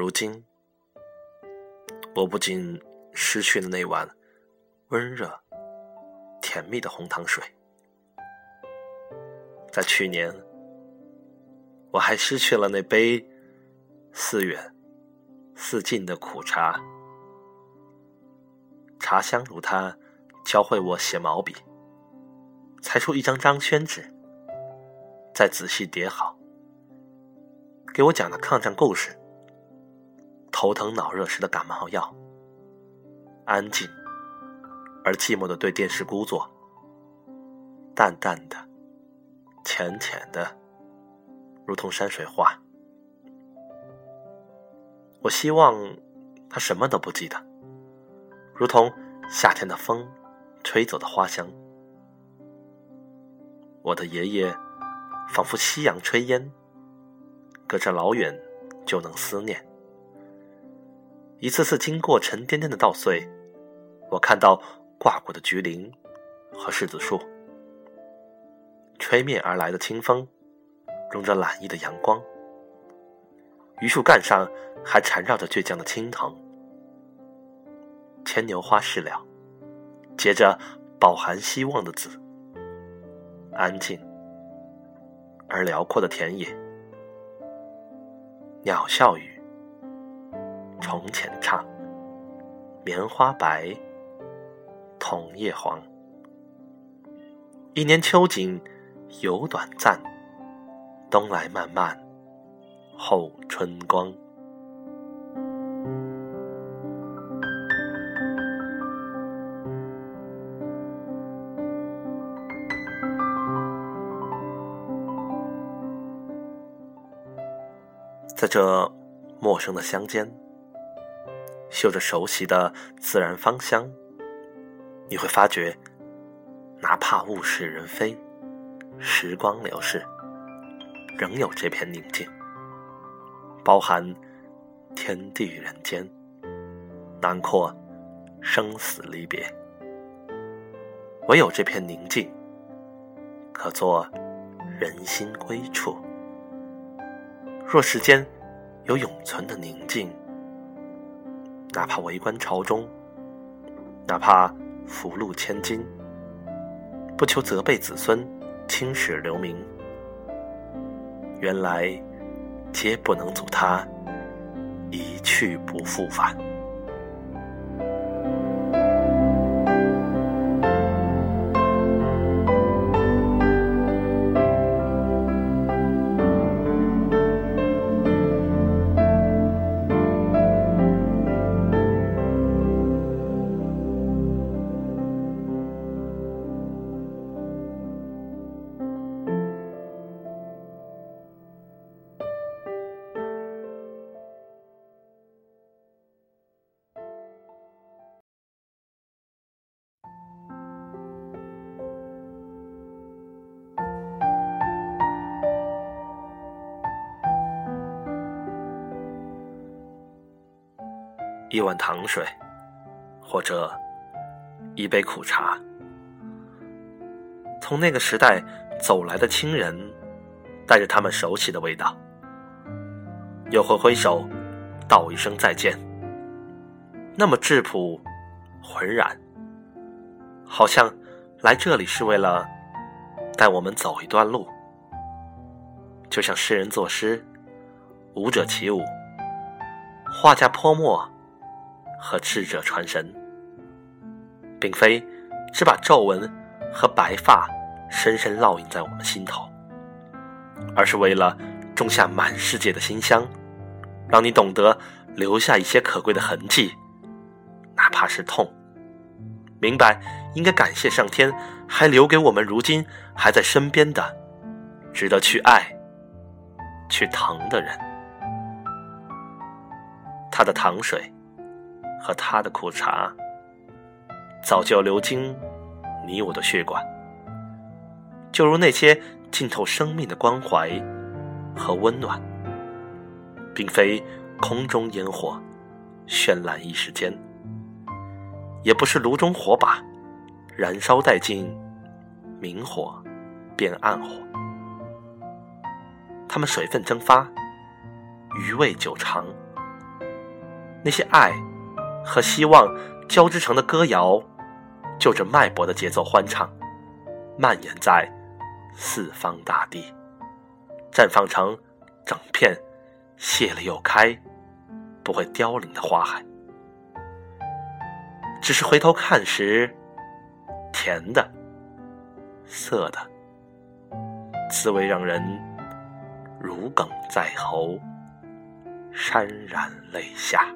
如今，我不仅失去了那碗温热、甜蜜的红糖水，在去年，我还失去了那杯似远似近的苦茶。茶香如他教会我写毛笔，裁出一张张宣纸，再仔细叠好，给我讲的抗战故事。头疼脑热时的感冒药，安静而寂寞的对电视孤坐，淡淡的、浅浅的，如同山水画。我希望他什么都不记得，如同夏天的风吹走的花香。我的爷爷仿佛夕阳炊烟，隔着老远就能思念。一次次经过沉甸甸的稻穗，我看到挂过的橘林和柿子树。吹面而来的清风，融着懒意的阳光。榆树干上还缠绕着倔强的青藤。牵牛花事了，结着饱含希望的籽。安静而辽阔的田野，鸟笑语。从前唱，棉花白，桐叶黄。一年秋景犹短暂，冬来漫漫后春光。在这陌生的乡间。嗅着熟悉的自然芳香，你会发觉，哪怕物是人非，时光流逝，仍有这片宁静，包含天地人间，囊括生死离别。唯有这片宁静，可作人心归处。若世间有永存的宁静，哪怕为官朝中，哪怕福禄千金，不求责备子孙，青史留名，原来皆不能阻他一去不复返。一碗糖水，或者一杯苦茶，从那个时代走来的亲人，带着他们熟悉的味道，又会挥手道一声再见，那么质朴浑然，好像来这里是为了带我们走一段路，就像诗人作诗，舞者起舞，画家泼墨。和智者传神，并非只把皱纹和白发深深烙印在我们心头，而是为了种下满世界的馨香，让你懂得留下一些可贵的痕迹，哪怕是痛，明白应该感谢上天，还留给我们如今还在身边的，值得去爱、去疼的人。他的糖水。和他的苦茶，早就流经你我的血管，就如那些浸透生命的关怀和温暖，并非空中烟火，绚烂一时间，也不是炉中火把，燃烧殆尽，明火变暗火，他们水分蒸发，余味久长，那些爱和希望交织成的歌谣，就着脉搏的节奏欢唱，蔓延在四方大地，绽放成整片谢了又开、不会凋零的花海。只是回头看时，甜的、涩的，滋味让人如鲠在喉，潸然泪下。